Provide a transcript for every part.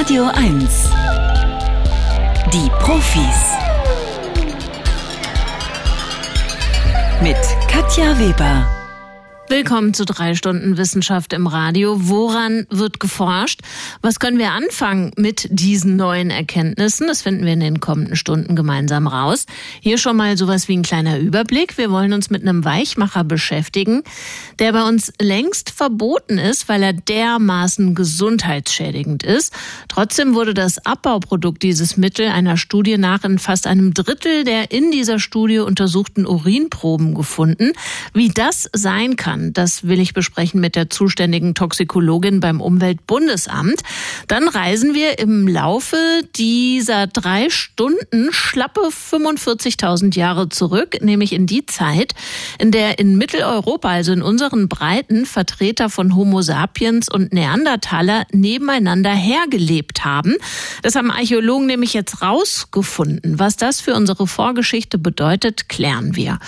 Radio 1. Die Profis. Mit Katja Weber. Willkommen zu drei Stunden Wissenschaft im Radio. Woran wird geforscht? Was können wir anfangen mit diesen neuen Erkenntnissen? Das finden wir in den kommenden Stunden gemeinsam raus. Hier schon mal sowas wie ein kleiner Überblick. Wir wollen uns mit einem Weichmacher beschäftigen, der bei uns längst verboten ist, weil er dermaßen gesundheitsschädigend ist. Trotzdem wurde das Abbauprodukt dieses Mittel einer Studie nach in fast einem Drittel der in dieser Studie untersuchten Urinproben gefunden. Wie das sein kann, kann. Das will ich besprechen mit der zuständigen Toxikologin beim Umweltbundesamt. Dann reisen wir im Laufe dieser drei Stunden schlappe 45.000 Jahre zurück, nämlich in die Zeit, in der in Mitteleuropa, also in unseren Breiten, Vertreter von Homo sapiens und Neandertaler nebeneinander hergelebt haben. Das haben Archäologen nämlich jetzt rausgefunden. Was das für unsere Vorgeschichte bedeutet, klären wir.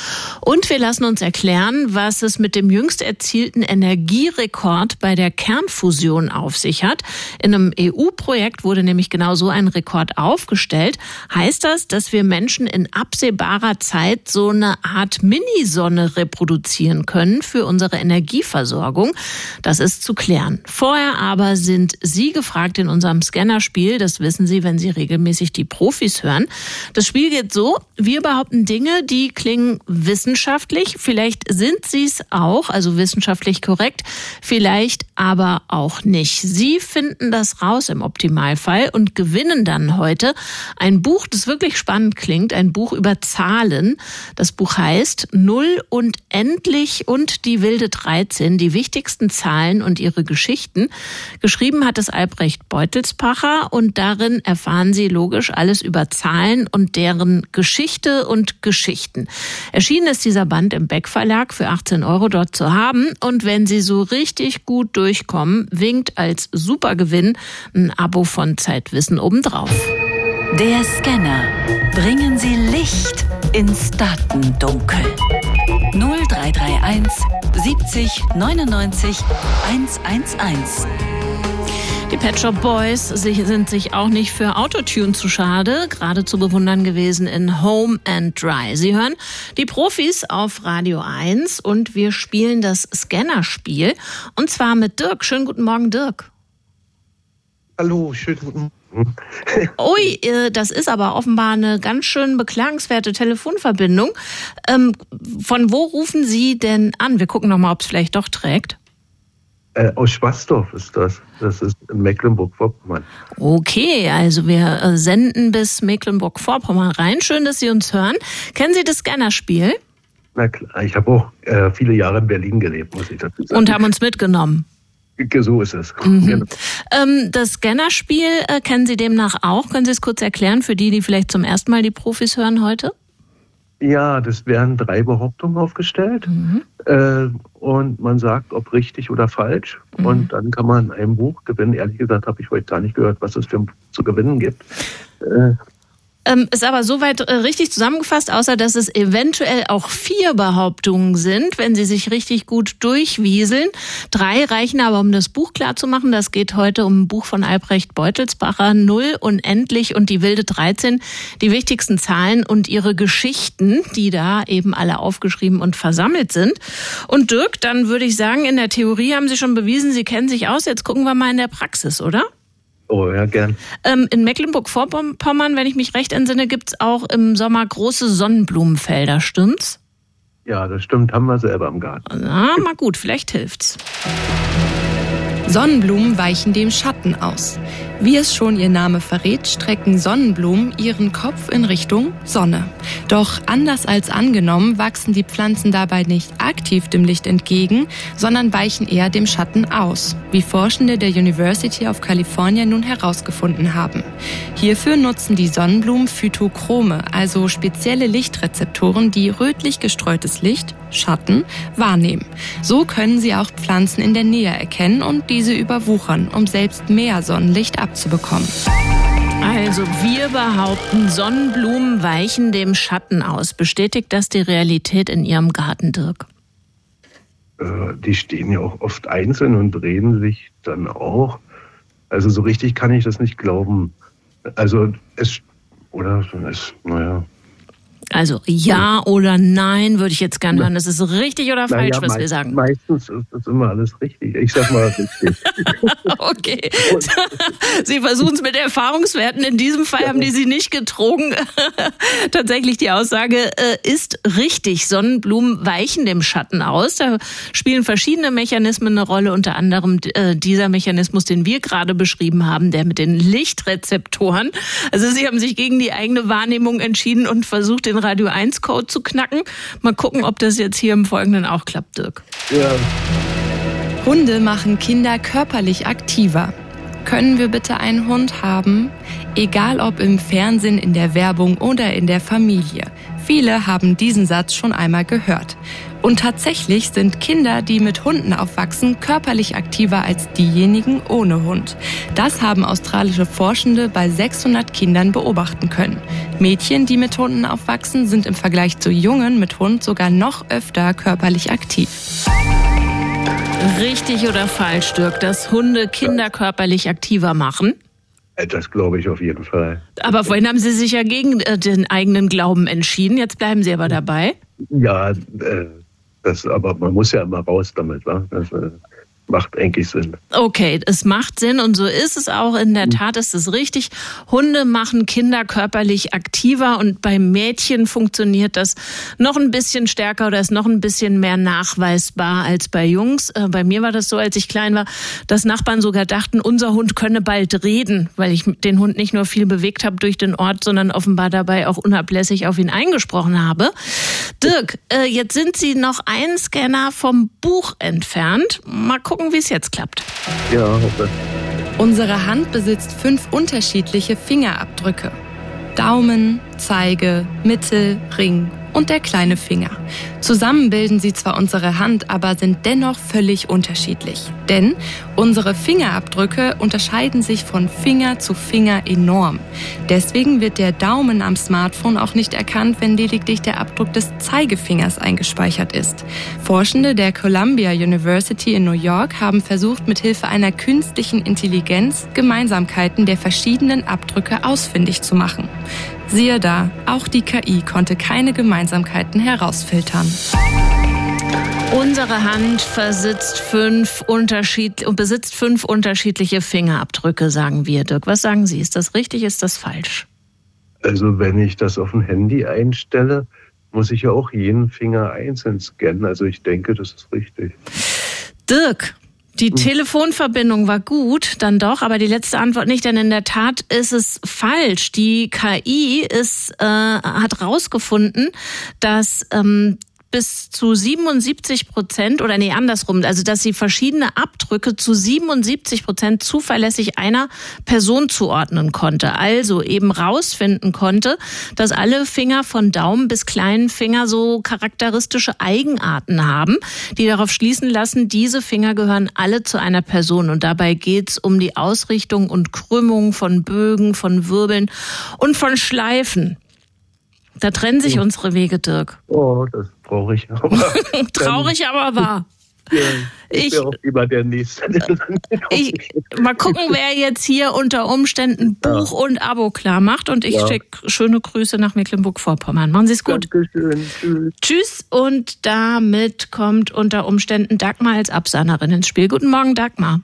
Und wir lassen uns erklären, was es mit dem jüngst erzielten Energierekord bei der Kernfusion auf sich hat. In einem EU-Projekt wurde nämlich genau so ein Rekord aufgestellt. Heißt das, dass wir Menschen in absehbarer Zeit so eine Art Minisonne reproduzieren können für unsere Energieversorgung? Das ist zu klären. Vorher aber sind Sie gefragt in unserem Scannerspiel. Das wissen Sie, wenn Sie regelmäßig die Profis hören. Das Spiel geht so, wir behaupten Dinge, die klingen wissenschaftlich. Vielleicht sind sie es auch also wissenschaftlich korrekt, vielleicht aber auch nicht. Sie finden das raus im Optimalfall und gewinnen dann heute ein Buch, das wirklich spannend klingt, ein Buch über Zahlen. Das Buch heißt Null und Endlich und die wilde 13, die wichtigsten Zahlen und ihre Geschichten. Geschrieben hat es Albrecht Beutelspacher und darin erfahren Sie logisch alles über Zahlen und deren Geschichte und Geschichten. Erschienen ist dieser Band im Beck Verlag für 18 Euro dort zu haben. Und wenn Sie so richtig gut durchkommen, winkt als Supergewinn ein Abo von Zeitwissen obendrauf. Der Scanner. Bringen Sie Licht ins Datendunkel. 0331 70 99 111. Die Pet Shop Boys sind sich auch nicht für Autotune zu schade, gerade zu bewundern gewesen in Home and Dry. Sie hören die Profis auf Radio 1 und wir spielen das Scanner-Spiel und zwar mit Dirk. Schönen guten Morgen, Dirk. Hallo, schönen guten Morgen. Ui, äh, das ist aber offenbar eine ganz schön beklagenswerte Telefonverbindung. Ähm, von wo rufen Sie denn an? Wir gucken nochmal, ob es vielleicht doch trägt. Äh, aus Schwarsdorf ist das. Das ist in Mecklenburg-Vorpommern. Okay, also wir äh, senden bis Mecklenburg-Vorpommern rein. Schön, dass Sie uns hören. Kennen Sie das Scannerspiel? Na klar, ich habe auch äh, viele Jahre in Berlin gelebt, muss ich dazu sagen. Und haben uns mitgenommen. So ist es. Mhm. Genau. Ähm, das Scannerspiel äh, kennen Sie demnach auch. Können Sie es kurz erklären für die, die vielleicht zum ersten Mal die Profis hören heute? Ja, das werden drei Behauptungen aufgestellt mhm. äh, und man sagt, ob richtig oder falsch. Mhm. Und dann kann man ein Buch gewinnen. Ehrlich gesagt habe ich heute gar nicht gehört, was es für zu gewinnen gibt. Äh, ähm, ist aber soweit äh, richtig zusammengefasst, außer dass es eventuell auch vier Behauptungen sind, wenn sie sich richtig gut durchwieseln. Drei reichen aber, um das Buch klar zu machen. Das geht heute um ein Buch von Albrecht Beutelsbacher, Null, Unendlich und die wilde 13. Die wichtigsten Zahlen und ihre Geschichten, die da eben alle aufgeschrieben und versammelt sind. Und Dirk, dann würde ich sagen, in der Theorie haben Sie schon bewiesen, Sie kennen sich aus. Jetzt gucken wir mal in der Praxis, oder? Oh, ja, gern. Ähm, in Mecklenburg-Vorpommern, wenn ich mich recht entsinne, gibt es auch im Sommer große Sonnenblumenfelder, stimmt's? Ja, das stimmt, haben wir selber im Garten. Na, mal gut, vielleicht hilft's. Sonnenblumen weichen dem Schatten aus. Wie es schon ihr Name verrät, strecken Sonnenblumen ihren Kopf in Richtung Sonne. Doch anders als angenommen wachsen die Pflanzen dabei nicht aktiv dem Licht entgegen, sondern weichen eher dem Schatten aus, wie Forschende der University of California nun herausgefunden haben. Hierfür nutzen die Sonnenblumen Phytochrome, also spezielle Lichtrezeptoren, die rötlich gestreutes Licht, Schatten, wahrnehmen. So können sie auch Pflanzen in der Nähe erkennen und diese überwuchern, um selbst mehr Sonnenlicht abzubekommen abzubekommen. Also wir behaupten, Sonnenblumen weichen dem Schatten aus. Bestätigt das die Realität in Ihrem Garten, Dirk? Äh, die stehen ja auch oft einzeln und drehen sich dann auch. Also so richtig kann ich das nicht glauben. Also es, oder es, naja, also ja oder nein würde ich jetzt gerne hören. Das ist richtig oder falsch, naja, was wir sagen. Meistens ist das immer alles richtig. Ich sag mal richtig. okay. Sie versuchen es mit Erfahrungswerten. In diesem Fall haben die Sie nicht getrogen. Tatsächlich die Aussage äh, ist richtig. Sonnenblumen weichen dem Schatten aus. Da spielen verschiedene Mechanismen eine Rolle, unter anderem äh, dieser Mechanismus, den wir gerade beschrieben haben, der mit den Lichtrezeptoren. Also Sie haben sich gegen die eigene Wahrnehmung entschieden und versucht, den Radio 1 Code zu knacken. Mal gucken, ob das jetzt hier im Folgenden auch klappt, Dirk. Ja. Hunde machen Kinder körperlich aktiver. Können wir bitte einen Hund haben? Egal ob im Fernsehen, in der Werbung oder in der Familie. Viele haben diesen Satz schon einmal gehört. Und tatsächlich sind Kinder, die mit Hunden aufwachsen, körperlich aktiver als diejenigen ohne Hund. Das haben australische Forschende bei 600 Kindern beobachten können. Mädchen, die mit Hunden aufwachsen, sind im Vergleich zu Jungen mit Hund sogar noch öfter körperlich aktiv. Richtig oder falsch, Dirk, dass Hunde Kinder körperlich aktiver machen? Äh, das glaube ich auf jeden Fall. Aber vorhin haben Sie sich ja gegen äh, den eigenen Glauben entschieden. Jetzt bleiben Sie aber dabei. Ja, äh, das, aber man muss ja immer raus damit. Wa? Das, äh, macht eigentlich Sinn. Okay, es macht Sinn und so ist es auch. In der mhm. Tat ist es richtig. Hunde machen Kinder körperlich aktiver und bei Mädchen funktioniert das noch ein bisschen stärker oder ist noch ein bisschen mehr nachweisbar als bei Jungs. Äh, bei mir war das so, als ich klein war, dass Nachbarn sogar dachten, unser Hund könne bald reden, weil ich den Hund nicht nur viel bewegt habe durch den Ort, sondern offenbar dabei auch unablässig auf ihn eingesprochen habe. Dirk, äh, jetzt sind Sie noch ein Scanner vom Buch entfernt. Mal gucken, gucken, wie es jetzt klappt. Ja, hoffe. Unsere Hand besitzt fünf unterschiedliche Fingerabdrücke. Daumen, Zeige, Mittel, Ring und der kleine Finger. Zusammen bilden sie zwar unsere Hand, aber sind dennoch völlig unterschiedlich. Denn unsere Fingerabdrücke unterscheiden sich von Finger zu Finger enorm. Deswegen wird der Daumen am Smartphone auch nicht erkannt, wenn lediglich der Abdruck des Zeigefingers eingespeichert ist. Forschende der Columbia University in New York haben versucht, mit Hilfe einer künstlichen Intelligenz Gemeinsamkeiten der verschiedenen Abdrücke ausfindig zu machen. Siehe da, auch die KI konnte keine Gemeinsamkeiten herausfiltern. Unsere Hand besitzt fünf, unterschied besitzt fünf unterschiedliche Fingerabdrücke, sagen wir. Dirk, was sagen Sie? Ist das richtig, ist das falsch? Also wenn ich das auf dem Handy einstelle, muss ich ja auch jeden Finger einzeln scannen. Also ich denke, das ist richtig. Dirk, die hm. Telefonverbindung war gut, dann doch, aber die letzte Antwort nicht, denn in der Tat ist es falsch. Die KI ist, äh, hat rausgefunden, dass ähm, bis zu 77 Prozent oder nee, andersrum, also dass sie verschiedene Abdrücke zu 77 Prozent zuverlässig einer Person zuordnen konnte. Also eben rausfinden konnte, dass alle Finger von Daumen bis kleinen Finger so charakteristische Eigenarten haben, die darauf schließen lassen, diese Finger gehören alle zu einer Person. Und dabei geht's um die Ausrichtung und Krümmung von Bögen, von Wirbeln und von Schleifen. Da trennen sich oh. unsere Wege, Dirk. Oh, das ist traurig. Aber traurig, aber wahr. Ja, ich, auch lieber der Nächste. ich, mal gucken, wer jetzt hier unter Umständen Buch ja. und Abo klar macht. Und ich ja. schicke schöne Grüße nach Mecklenburg-Vorpommern. Machen Sie es gut. Dankeschön. Tschüss. Tschüss. Und damit kommt unter Umständen Dagmar als Absahnerin ins Spiel. Guten Morgen, Dagmar.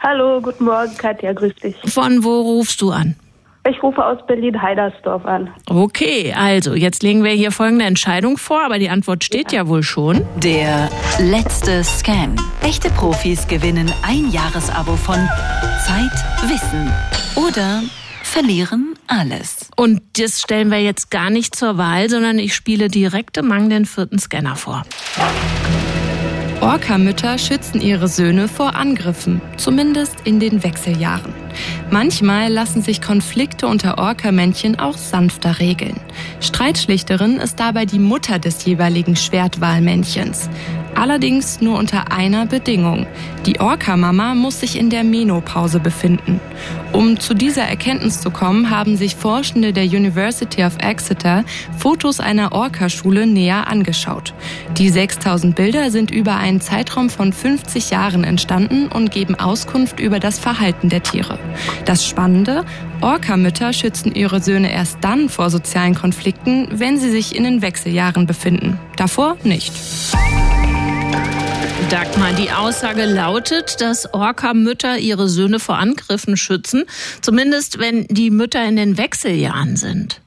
Hallo, guten Morgen, Katja. Grüß dich. Von wo rufst du an? Ich rufe aus Berlin-Heidersdorf an. Okay, also jetzt legen wir hier folgende Entscheidung vor, aber die Antwort steht ja, ja wohl schon. Der letzte Scan. Echte Profis gewinnen ein Jahresabo von Zeit, Wissen oder verlieren alles. Und das stellen wir jetzt gar nicht zur Wahl, sondern ich spiele direkt Mang den vierten Scanner vor. Orca-Mütter schützen ihre Söhne vor Angriffen, zumindest in den Wechseljahren. Manchmal lassen sich Konflikte unter Orca-Männchen auch sanfter regeln. Streitschlichterin ist dabei die Mutter des jeweiligen Schwertwahlmännchens. Allerdings nur unter einer Bedingung. Die Orca-Mama muss sich in der Menopause befinden. Um zu dieser Erkenntnis zu kommen, haben sich Forschende der University of Exeter Fotos einer Orca-Schule näher angeschaut. Die 6000 Bilder sind über einen Zeitraum von 50 Jahren entstanden und geben Auskunft über das Verhalten der Tiere. Das Spannende, Orca-Mütter schützen ihre Söhne erst dann vor sozialen Konflikten, wenn sie sich in den Wechseljahren befinden. Davor nicht. Dagmar, die Aussage lautet, dass Orca-Mütter ihre Söhne vor Angriffen schützen, zumindest wenn die Mütter in den Wechseljahren sind.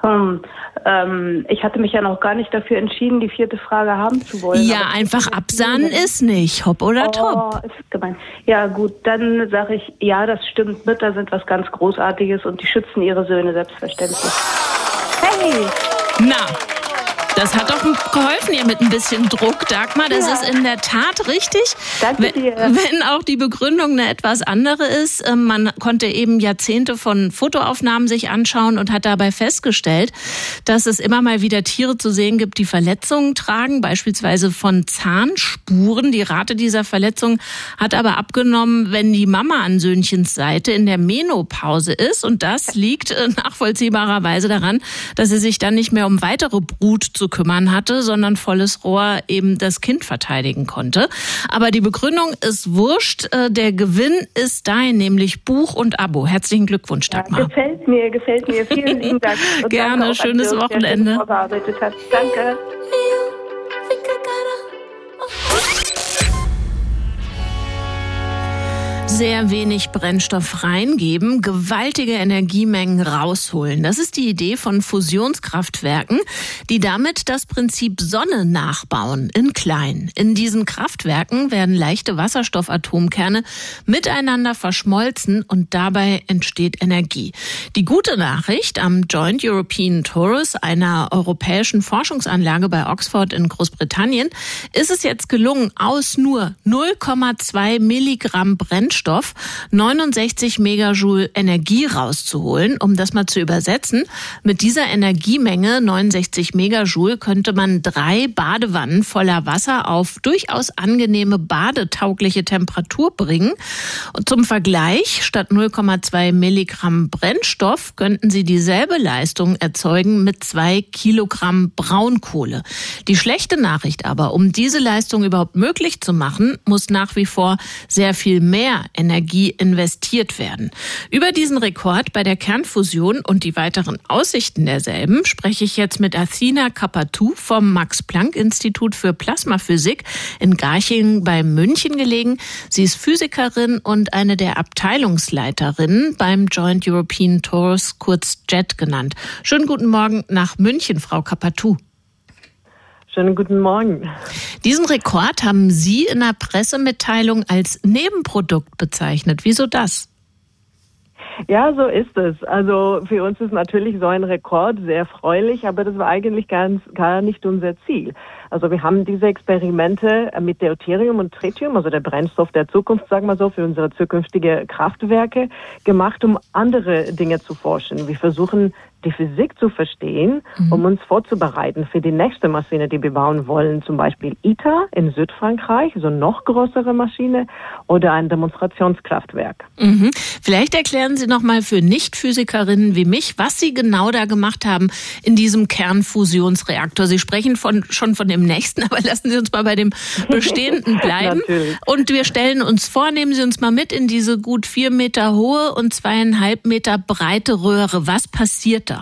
Hm, ähm, ich hatte mich ja noch gar nicht dafür entschieden, die vierte Frage haben zu wollen. Ja, einfach absahnen ist nicht. Hopp oder oh, top. Ist gemein. Ja, gut, dann sage ich, ja, das stimmt. Mütter sind was ganz Großartiges und die schützen ihre Söhne selbstverständlich. Hey! Na, das hat doch geholfen hier mit ein bisschen Druck, Dagmar. Das ja. ist in der Tat richtig. Danke dir. Wenn auch die Begründung eine etwas andere ist. Ähm, man konnte eben Jahrzehnte von Fotoaufnahmen sich anschauen und hat dabei festgestellt, dass es immer mal wieder Tiere zu sehen gibt, die Verletzungen tragen, beispielsweise von Zahnspuren. Die Rate dieser Verletzungen hat aber abgenommen, wenn die Mama an Söhnchens Seite in der Menopause ist. Und das liegt äh, nachvollziehbarerweise daran, dass sie sich dann nicht mehr um weitere Brut zu zu kümmern hatte, sondern volles Rohr eben das Kind verteidigen konnte. Aber die Begründung ist wurscht. Äh, der Gewinn ist dein, nämlich Buch und Abo. Herzlichen Glückwunsch, Dagmar. Ja, gefällt mir, gefällt mir. Vielen lieben Dank. Gerne, schönes Wochenende. Danke. Sehr wenig Brennstoff reingeben, gewaltige Energiemengen rausholen. Das ist die Idee von Fusionskraftwerken, die damit das Prinzip Sonne nachbauen, in klein. In diesen Kraftwerken werden leichte Wasserstoffatomkerne miteinander verschmolzen und dabei entsteht Energie. Die gute Nachricht am Joint European Torus, einer europäischen Forschungsanlage bei Oxford in Großbritannien, ist es jetzt gelungen, aus nur 0,2 Milligramm Brennstoff Wasserstoff 69 Megajoule Energie rauszuholen. Um das mal zu übersetzen, mit dieser Energiemenge 69 Megajoule könnte man drei Badewannen voller Wasser auf durchaus angenehme badetaugliche Temperatur bringen. Und zum Vergleich, statt 0,2 Milligramm Brennstoff könnten Sie dieselbe Leistung erzeugen mit zwei Kilogramm Braunkohle. Die schlechte Nachricht aber, um diese Leistung überhaupt möglich zu machen, muss nach wie vor sehr viel mehr Energie investiert werden. Über diesen Rekord bei der Kernfusion und die weiteren Aussichten derselben spreche ich jetzt mit Athena Kapatou vom Max-Planck-Institut für Plasmaphysik in Garching bei München gelegen. Sie ist Physikerin und eine der Abteilungsleiterinnen beim Joint European Tours, kurz JET genannt. Schönen guten Morgen nach München, Frau Kapatou. Schönen guten Morgen. Diesen Rekord haben Sie in der Pressemitteilung als Nebenprodukt bezeichnet. Wieso das? Ja, so ist es. Also für uns ist natürlich so ein Rekord sehr erfreulich, aber das war eigentlich ganz, gar nicht unser Ziel. Also wir haben diese Experimente mit Deuterium und Tritium, also der Brennstoff der Zukunft, sagen wir so, für unsere zukünftige Kraftwerke gemacht, um andere Dinge zu forschen. Wir versuchen die Physik zu verstehen, mhm. um uns vorzubereiten für die nächste Maschine, die wir bauen wollen, zum Beispiel ITER in Südfrankreich, so noch größere Maschine oder ein Demonstrationskraftwerk. Mhm. Vielleicht erklären Sie noch mal für Nichtphysikerinnen wie mich, was Sie genau da gemacht haben in diesem Kernfusionsreaktor. Sie sprechen von, schon von dem nächsten, aber lassen Sie uns mal bei dem bestehenden bleiben. und wir stellen uns vor, nehmen Sie uns mal mit in diese gut vier Meter hohe und zweieinhalb Meter breite Röhre. Was passiert da?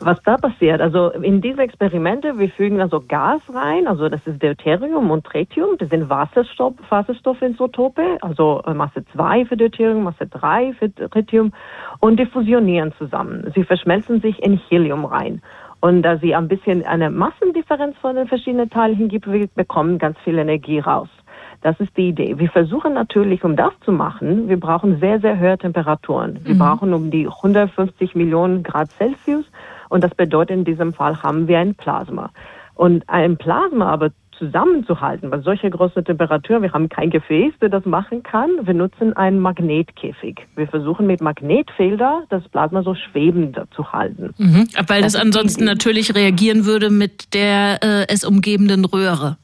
Was da passiert, also in diese Experimente, wir fügen also Gas rein, also das ist Deuterium und Tritium, das sind Wasserstoff, Wasserstoffisotope, also äh, Masse 2 für Deuterium, Masse 3 für Tritium und die fusionieren zusammen. Sie verschmelzen sich in Helium rein. Und da sie ein bisschen eine Massendifferenz von den verschiedenen Teilen hingibt, wir bekommen ganz viel Energie raus. Das ist die Idee. Wir versuchen natürlich, um das zu machen, wir brauchen sehr, sehr hohe Temperaturen. Wir mhm. brauchen um die 150 Millionen Grad Celsius und das bedeutet in diesem Fall haben wir ein Plasma. Und ein Plasma aber zusammenzuhalten, bei solcher großer Temperatur, wir haben kein Gefäß, der das machen kann. Wir nutzen einen Magnetkäfig. Wir versuchen mit Magnetfelder das Plasma so schwebend zu halten. Mhm, weil das, das ansonsten natürlich reagieren würde mit der äh, es umgebenden Röhre.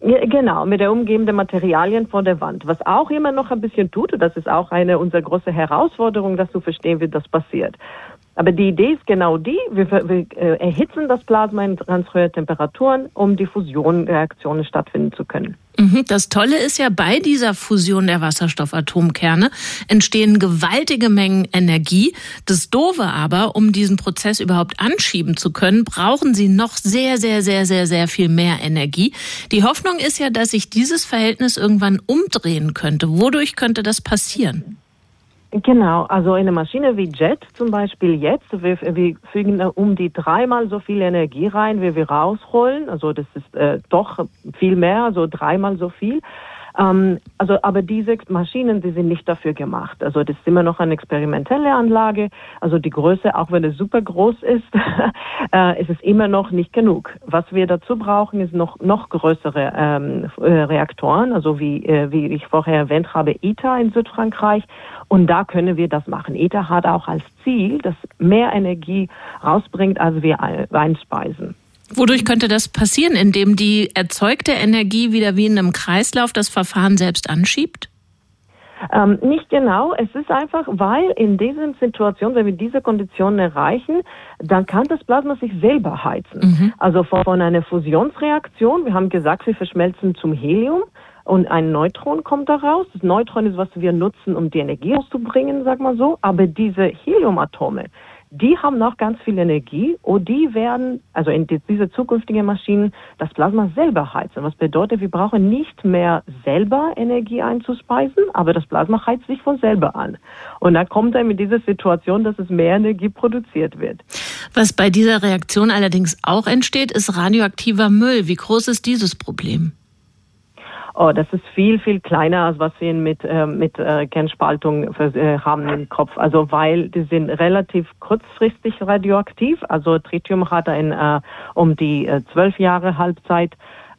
Ja, genau, mit der umgebenden Materialien vor der Wand. Was auch immer noch ein bisschen tut, und das ist auch eine unserer großen Herausforderungen, das zu verstehen, wie das passiert. Aber die Idee ist genau die, wir, wir äh, erhitzen das Plasma in ganz hohen Temperaturen, um die Fusionreaktionen stattfinden zu können. Mhm. Das Tolle ist ja, bei dieser Fusion der Wasserstoffatomkerne entstehen gewaltige Mengen Energie. Das Doofe aber, um diesen Prozess überhaupt anschieben zu können, brauchen sie noch sehr, sehr, sehr, sehr, sehr viel mehr Energie. Die Hoffnung ist ja, dass sich dieses Verhältnis irgendwann umdrehen könnte. Wodurch könnte das passieren? Genau, also eine Maschine wie Jet zum Beispiel jetzt, wir, wir fügen um die dreimal so viel Energie rein, wie wir rausholen. Also das ist äh, doch viel mehr, also dreimal so viel. Ähm, also, aber diese Maschinen, die sind nicht dafür gemacht. Also das ist immer noch eine experimentelle Anlage. Also die Größe, auch wenn es super groß ist, äh, ist es immer noch nicht genug. Was wir dazu brauchen, ist noch noch größere ähm, äh, Reaktoren, also wie äh, wie ich vorher erwähnt habe, ITER in Südfrankreich. Und da können wir das machen. ITER hat auch als Ziel, dass mehr Energie rausbringt, als wir einspeisen. Wodurch könnte das passieren, indem die erzeugte Energie wieder wie in einem Kreislauf das Verfahren selbst anschiebt? Ähm, nicht genau. Es ist einfach, weil in dieser Situation, wenn wir diese Konditionen erreichen, dann kann das Plasma sich selber heizen. Mhm. Also von, von einer Fusionsreaktion, wir haben gesagt, wir verschmelzen zum Helium und ein Neutron kommt daraus. Das Neutron ist, was wir nutzen, um die Energie auszubringen, sag mal so. Aber diese Heliumatome, die haben noch ganz viel Energie und die werden, also in diese zukünftigen Maschinen, das Plasma selber heizen. Was bedeutet, wir brauchen nicht mehr selber Energie einzuspeisen, aber das Plasma heizt sich von selber an. Und da kommt dann mit dieser Situation, dass es mehr Energie produziert wird. Was bei dieser Reaktion allerdings auch entsteht, ist radioaktiver Müll. Wie groß ist dieses Problem? Oh, das ist viel, viel kleiner, als was wir mit, äh, mit äh, Kernspaltung für, äh, haben im Kopf. Also weil die sind relativ kurzfristig radioaktiv. Also Tritium hat ein äh, um die äh, zwölf Jahre Halbzeit.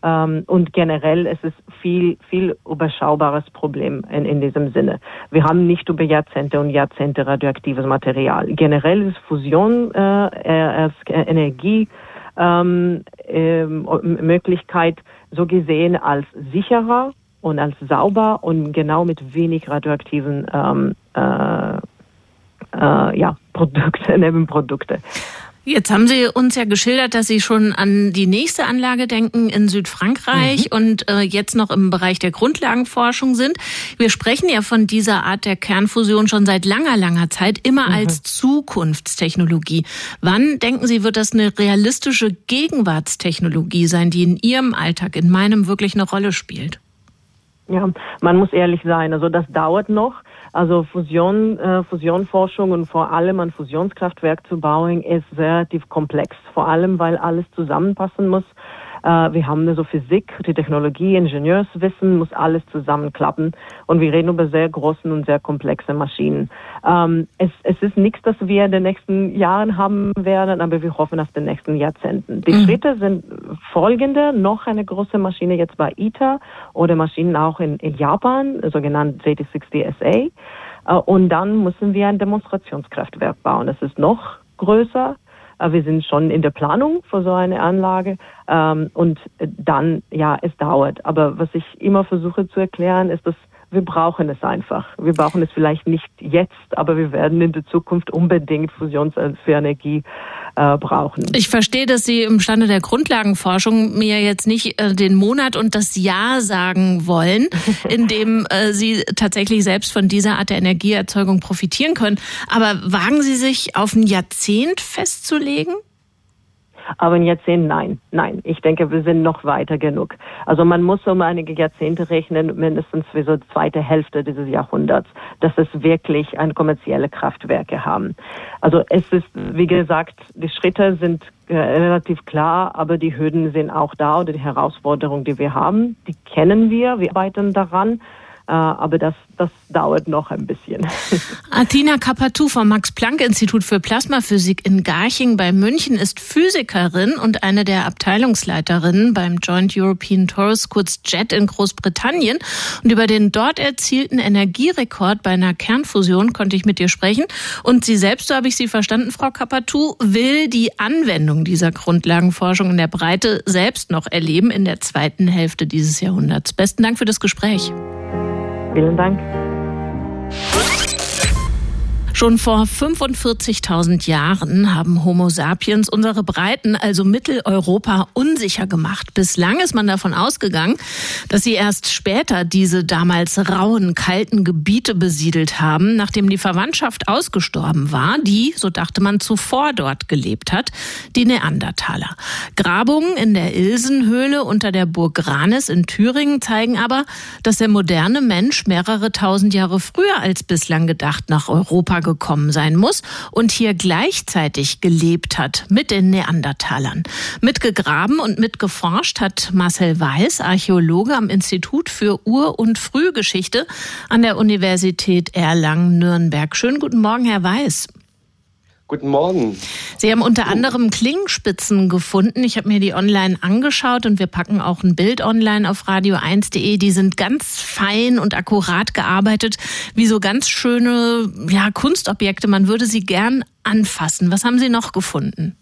Ähm, und generell ist es viel, viel überschaubares Problem in, in diesem Sinne. Wir haben nicht über Jahrzehnte und Jahrzehnte radioaktives Material. Generell ist Fusion äh, äh, Energie ähm, äh, Möglichkeit so gesehen als sicherer und als sauber und genau mit wenig radioaktiven ähm, äh, äh, ja, Produkte, Nebenprodukte. Jetzt haben Sie uns ja geschildert, dass Sie schon an die nächste Anlage denken in Südfrankreich mhm. und äh, jetzt noch im Bereich der Grundlagenforschung sind. Wir sprechen ja von dieser Art der Kernfusion schon seit langer, langer Zeit immer mhm. als Zukunftstechnologie. Wann denken Sie, wird das eine realistische Gegenwartstechnologie sein, die in Ihrem Alltag, in meinem wirklich eine Rolle spielt? Ja, man muss ehrlich sein. Also das dauert noch. Also Fusion, äh, Fusionforschung und vor allem ein Fusionskraftwerk zu bauen ist relativ komplex. Vor allem, weil alles zusammenpassen muss. Äh, wir haben so Physik, die Technologie, Ingenieurswissen, muss alles zusammenklappen. Und wir reden über sehr großen und sehr komplexe Maschinen. Ähm, es, es ist nichts, das wir in den nächsten Jahren haben werden, aber wir hoffen auf den nächsten Jahrzehnten. Die mhm. Schritte sind folgende. Noch eine große Maschine jetzt bei ITER oder Maschinen auch in, in Japan, sogenannt JT60SA. Äh, und dann müssen wir ein Demonstrationskraftwerk bauen. Das ist noch größer. Wir sind schon in der Planung für so eine Anlage. Ähm, und dann, ja, es dauert. Aber was ich immer versuche zu erklären, ist, dass wir brauchen es einfach. Wir brauchen es vielleicht nicht jetzt, aber wir werden in der Zukunft unbedingt Fusions für Energie äh, brauchen. Ich verstehe, dass Sie im Stande der Grundlagenforschung mir jetzt nicht äh, den Monat und das Jahr sagen wollen, in dem äh, Sie tatsächlich selbst von dieser Art der Energieerzeugung profitieren können. Aber wagen Sie sich auf ein Jahrzehnt festzulegen? Aber ein Jahrzehnt, nein, nein. Ich denke, wir sind noch weiter genug. Also man muss um einige Jahrzehnte rechnen, mindestens für so zweite Hälfte dieses Jahrhunderts, dass es wirklich ein kommerzielle Kraftwerke haben. Also es ist, wie gesagt, die Schritte sind äh, relativ klar, aber die Hürden sind auch da oder die Herausforderungen, die wir haben, die kennen wir, wir arbeiten daran. Aber das, das dauert noch ein bisschen. Athena Kapatou vom Max-Planck-Institut für Plasmaphysik in Garching bei München ist Physikerin und eine der Abteilungsleiterinnen beim Joint European Torus, kurz JET in Großbritannien. Und über den dort erzielten Energierekord bei einer Kernfusion konnte ich mit ihr sprechen. Und sie selbst, so habe ich sie verstanden, Frau Kapatou, will die Anwendung dieser Grundlagenforschung in der Breite selbst noch erleben in der zweiten Hälfte dieses Jahrhunderts. Besten Dank für das Gespräch. Vielen Dank. Schon vor 45.000 Jahren haben Homo sapiens unsere Breiten, also Mitteleuropa, unsicher gemacht. Bislang ist man davon ausgegangen, dass sie erst später diese damals rauen, kalten Gebiete besiedelt haben, nachdem die Verwandtschaft ausgestorben war, die, so dachte man, zuvor dort gelebt hat, die Neandertaler. Grabungen in der Ilsenhöhle unter der Burg Ranis in Thüringen zeigen aber, dass der moderne Mensch mehrere tausend Jahre früher als bislang gedacht nach Europa gekommen sein muss und hier gleichzeitig gelebt hat mit den Neandertalern. Mitgegraben und mitgeforscht hat Marcel Weiß, Archäologe am Institut für Ur- und Frühgeschichte an der Universität Erlangen-Nürnberg. Schönen guten Morgen, Herr Weiß. Guten Morgen. Sie haben unter anderem Klingenspitzen gefunden. Ich habe mir die online angeschaut und wir packen auch ein Bild online auf radio1.de. Die sind ganz fein und akkurat gearbeitet, wie so ganz schöne ja, Kunstobjekte. Man würde sie gern anfassen. Was haben Sie noch gefunden?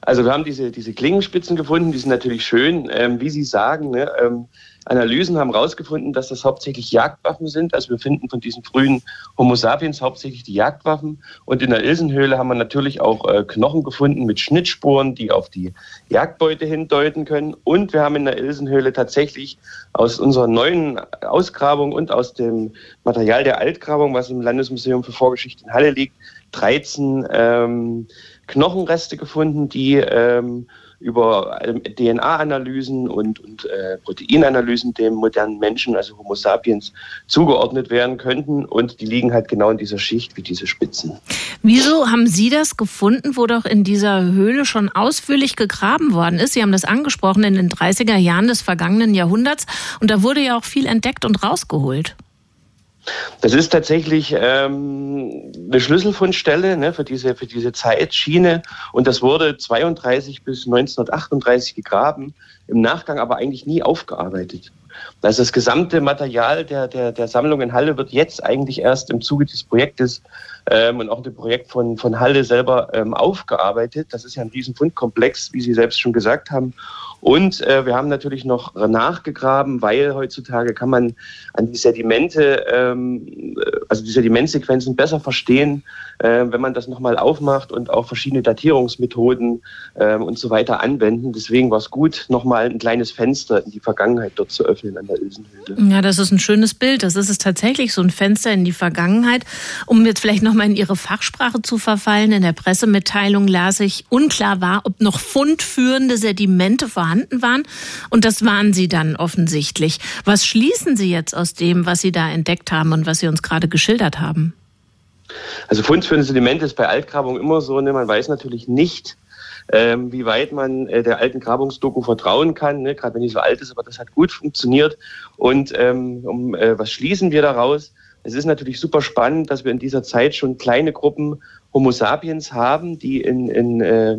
Also wir haben diese, diese Klingenspitzen gefunden, die sind natürlich schön. Ähm, wie Sie sagen, ne, ähm, Analysen haben herausgefunden, dass das hauptsächlich Jagdwaffen sind. Also wir finden von diesen frühen Homo sapiens hauptsächlich die Jagdwaffen. Und in der Ilsenhöhle haben wir natürlich auch äh, Knochen gefunden mit Schnittspuren, die auf die Jagdbeute hindeuten können. Und wir haben in der Ilsenhöhle tatsächlich aus unserer neuen Ausgrabung und aus dem Material der Altgrabung, was im Landesmuseum für Vorgeschichte in Halle liegt, 13 ähm, Knochenreste gefunden, die ähm, über ähm, DNA-Analysen und, und äh, Proteinanalysen dem modernen Menschen, also Homo sapiens, zugeordnet werden könnten. Und die liegen halt genau in dieser Schicht wie diese Spitzen. Wieso haben Sie das gefunden, wo doch in dieser Höhle schon ausführlich gegraben worden ist? Sie haben das angesprochen in den 30er Jahren des vergangenen Jahrhunderts. Und da wurde ja auch viel entdeckt und rausgeholt. Das ist tatsächlich ähm, eine Schlüsselfundstelle ne, für, diese, für diese Zeitschiene und das wurde 32 bis 1938 gegraben, im Nachgang aber eigentlich nie aufgearbeitet. Also das gesamte Material der, der, der Sammlung in Halle wird jetzt eigentlich erst im Zuge des Projektes ähm, und auch dem Projekt von, von Halle selber ähm, aufgearbeitet. Das ist ja ein Fundkomplex, wie Sie selbst schon gesagt haben. Und äh, wir haben natürlich noch nachgegraben, weil heutzutage kann man an die Sedimente, ähm, also die Sedimentsequenzen besser verstehen, äh, wenn man das nochmal aufmacht und auch verschiedene Datierungsmethoden äh, und so weiter anwenden. Deswegen war es gut, nochmal ein kleines Fenster in die Vergangenheit dort zu öffnen an der Ilsenhöhle. Ja, das ist ein schönes Bild. Das ist es tatsächlich, so ein Fenster in die Vergangenheit. Um jetzt vielleicht nochmal in Ihre Fachsprache zu verfallen, in der Pressemitteilung las ich, unklar war, ob noch fundführende Sedimente vorhanden vorhanden waren. Und das waren sie dann offensichtlich. Was schließen Sie jetzt aus dem, was Sie da entdeckt haben und was Sie uns gerade geschildert haben? Also fundführende Sedimente ist bei Altgrabungen immer so, ne? man weiß natürlich nicht, ähm, wie weit man äh, der alten Grabungsdoku vertrauen kann, ne? gerade wenn die so alt ist, aber das hat gut funktioniert. Und ähm, um, äh, was schließen wir daraus? Es ist natürlich super spannend, dass wir in dieser Zeit schon kleine Gruppen Homo sapiens haben, die in, in äh,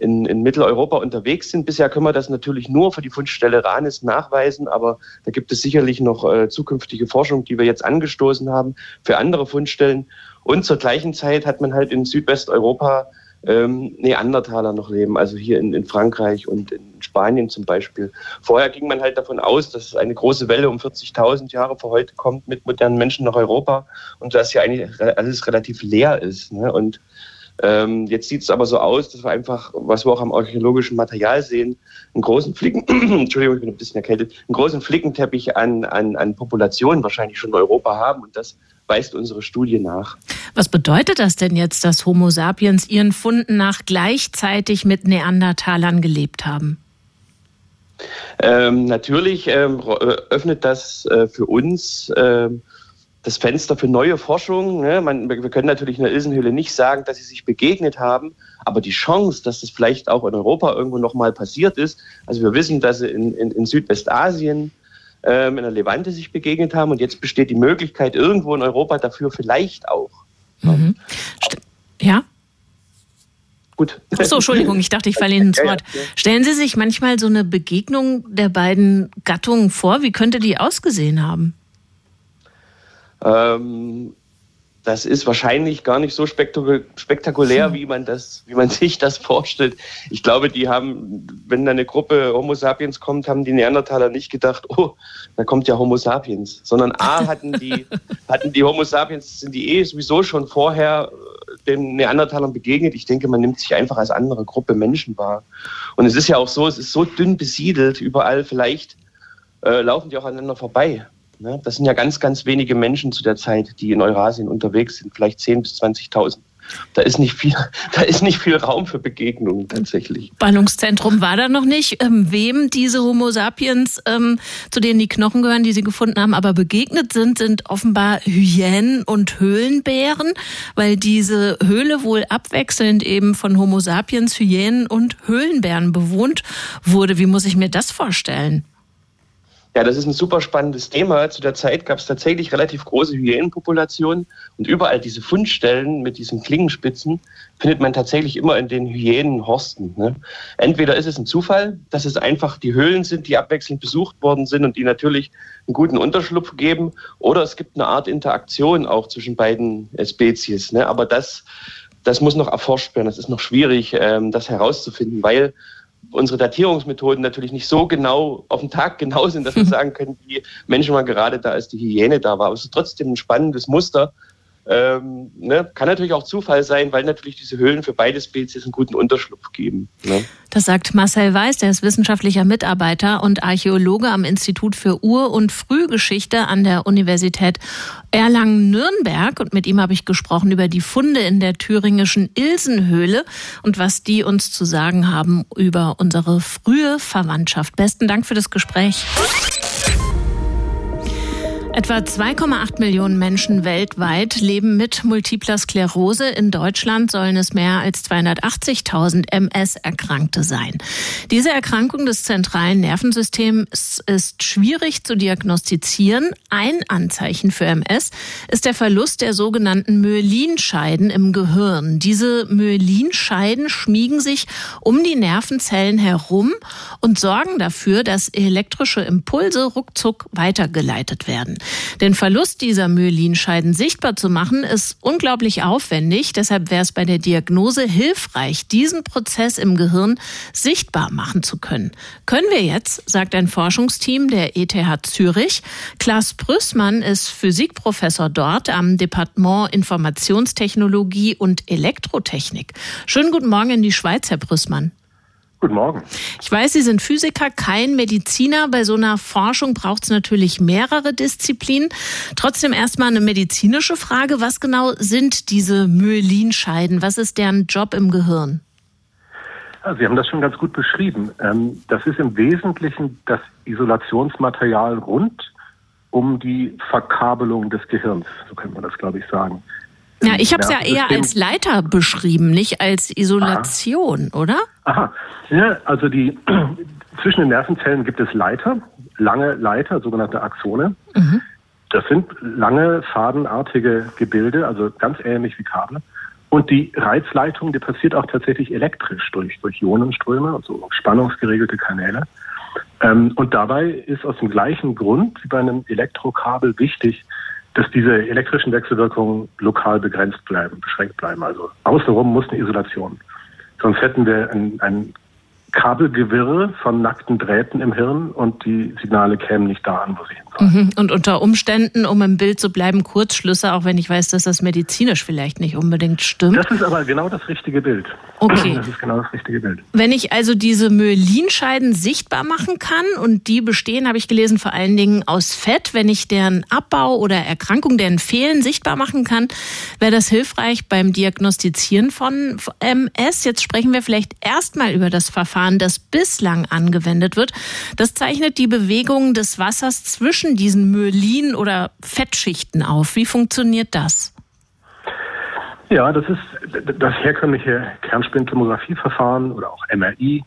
in, in Mitteleuropa unterwegs sind. Bisher können wir das natürlich nur für die Fundstelle Ranis nachweisen, aber da gibt es sicherlich noch äh, zukünftige Forschung, die wir jetzt angestoßen haben für andere Fundstellen. Und zur gleichen Zeit hat man halt in Südwesteuropa ähm, Neandertaler noch leben, also hier in, in Frankreich und in Spanien zum Beispiel. Vorher ging man halt davon aus, dass eine große Welle um 40.000 Jahre vor heute kommt mit modernen Menschen nach Europa und dass hier eigentlich alles relativ leer ist. Ne? Und ähm, jetzt sieht es aber so aus, dass wir einfach, was wir auch am archäologischen Material sehen, einen großen Flicken, Entschuldigung, ich bin ein bisschen erkältet, einen großen Flickenteppich an, an, an Populationen wahrscheinlich schon in Europa haben und das weist unsere Studie nach. Was bedeutet das denn jetzt, dass Homo sapiens ihren Funden nach gleichzeitig mit Neandertalern gelebt haben? Ähm, natürlich ähm, öffnet das äh, für uns ähm, das Fenster für neue Forschung. Ne? Man, wir können natürlich in der Ilsenhöhle nicht sagen, dass sie sich begegnet haben, aber die Chance, dass das vielleicht auch in Europa irgendwo nochmal passiert ist, also wir wissen, dass sie in, in, in Südwestasien ähm, in der Levante sich begegnet haben. Und jetzt besteht die Möglichkeit irgendwo in Europa dafür vielleicht auch. Mhm. Ja? Gut. Ach so, Entschuldigung, ich dachte, ich falle Ihnen ins Wort. Stellen Sie sich manchmal so eine Begegnung der beiden Gattungen vor. Wie könnte die ausgesehen haben? Ähm, das ist wahrscheinlich gar nicht so spektakulär, hm. wie man das, wie man sich das vorstellt. Ich glaube, die haben, wenn da eine Gruppe Homo sapiens kommt, haben die Neandertaler nicht gedacht, oh, da kommt ja Homo sapiens, sondern A hatten die, hatten die Homo sapiens, sind die eh sowieso schon vorher äh, den Neandertalern begegnet. Ich denke, man nimmt sich einfach als andere Gruppe Menschen wahr. Und es ist ja auch so, es ist so dünn besiedelt überall, vielleicht äh, laufen die auch aneinander vorbei. Ne? Das sind ja ganz, ganz wenige Menschen zu der Zeit, die in Eurasien unterwegs sind, vielleicht 10.000 bis 20.000. Da ist nicht viel, da ist nicht viel Raum für Begegnungen tatsächlich. Ballungszentrum war da noch nicht. Ähm, wem diese Homo sapiens, ähm, zu denen die Knochen gehören, die sie gefunden haben, aber begegnet sind, sind offenbar Hyänen und Höhlenbären, weil diese Höhle wohl abwechselnd eben von Homo sapiens, Hyänen und Höhlenbären bewohnt wurde. Wie muss ich mir das vorstellen? Ja, das ist ein super spannendes Thema. Zu der Zeit gab es tatsächlich relativ große Hyänenpopulationen und überall diese Fundstellen mit diesen Klingenspitzen findet man tatsächlich immer in den Hyänenhorsten. Ne? Entweder ist es ein Zufall, dass es einfach die Höhlen sind, die abwechselnd besucht worden sind und die natürlich einen guten Unterschlupf geben, oder es gibt eine Art Interaktion auch zwischen beiden Spezies. Ne? Aber das, das muss noch erforscht werden. Das ist noch schwierig, ähm, das herauszufinden, weil unsere Datierungsmethoden natürlich nicht so genau auf den Tag genau sind, dass wir sagen können, wie Menschen mal gerade da, als die Hyäne da war. Aber es ist trotzdem ein spannendes Muster, ähm, ne? Kann natürlich auch Zufall sein, weil natürlich diese Höhlen für beide Spezies einen guten Unterschlupf geben. Ne? Das sagt Marcel Weiß, der ist wissenschaftlicher Mitarbeiter und Archäologe am Institut für Ur- und Frühgeschichte an der Universität Erlangen-Nürnberg. Und mit ihm habe ich gesprochen über die Funde in der thüringischen Ilsenhöhle und was die uns zu sagen haben über unsere frühe Verwandtschaft. Besten Dank für das Gespräch. Etwa 2,8 Millionen Menschen weltweit leben mit multipler Sklerose. In Deutschland sollen es mehr als 280.000 MS-Erkrankte sein. Diese Erkrankung des zentralen Nervensystems ist schwierig zu diagnostizieren. Ein Anzeichen für MS ist der Verlust der sogenannten Myelinscheiden im Gehirn. Diese Myelinscheiden schmiegen sich um die Nervenzellen herum und sorgen dafür, dass elektrische Impulse ruckzuck weitergeleitet werden. Den Verlust dieser Myelinscheiden sichtbar zu machen, ist unglaublich aufwendig. Deshalb wäre es bei der Diagnose hilfreich, diesen Prozess im Gehirn sichtbar machen zu können. Können wir jetzt, sagt ein Forschungsteam der ETH Zürich. Klaas Brüssmann ist Physikprofessor dort am Departement Informationstechnologie und Elektrotechnik. Schönen guten Morgen in die Schweiz, Herr Brüssmann. Guten Morgen. Ich weiß, Sie sind Physiker, kein Mediziner. Bei so einer Forschung braucht es natürlich mehrere Disziplinen. Trotzdem erstmal eine medizinische Frage. Was genau sind diese Myelinscheiden? Was ist deren Job im Gehirn? Sie haben das schon ganz gut beschrieben. Ähm, das ist im Wesentlichen das Isolationsmaterial rund um die Verkabelung des Gehirns. So könnte man das, glaube ich, sagen. Ja, ich habe es ja eher als Leiter beschrieben, nicht als Isolation, Aha. oder? Aha. Ja, also die zwischen den Nervenzellen gibt es Leiter, lange Leiter, sogenannte Axone. Mhm. Das sind lange fadenartige Gebilde, also ganz ähnlich wie Kabel. Und die Reizleitung, die passiert auch tatsächlich elektrisch durch, durch Ionenströme, also spannungsgeregelte Kanäle. Ähm, und dabei ist aus dem gleichen Grund wie bei einem Elektrokabel wichtig, dass diese elektrischen Wechselwirkungen lokal begrenzt bleiben, beschränkt bleiben. Also außenrum muss eine Isolation. Sonst hätten wir ein, ein Kabelgewirre von nackten Drähten im Hirn und die Signale kämen nicht da an, wo sie hin. Mhm. Und unter Umständen, um im Bild zu bleiben, Kurzschlüsse, auch wenn ich weiß, dass das medizinisch vielleicht nicht unbedingt stimmt. Das ist aber genau das richtige Bild. Okay. Das ist genau das richtige Bild. Wenn ich also diese Myelinscheiden sichtbar machen kann und die bestehen, habe ich gelesen, vor allen Dingen aus Fett, wenn ich deren Abbau oder Erkrankung, deren Fehlen sichtbar machen kann, wäre das hilfreich beim Diagnostizieren von MS. Jetzt sprechen wir vielleicht erstmal über das Verfahren Verfahren, das bislang angewendet wird. Das zeichnet die Bewegung des Wassers zwischen diesen Myelin- oder Fettschichten auf. Wie funktioniert das? Ja, das ist das herkömmliche Kernspintomographieverfahren oder auch MRI.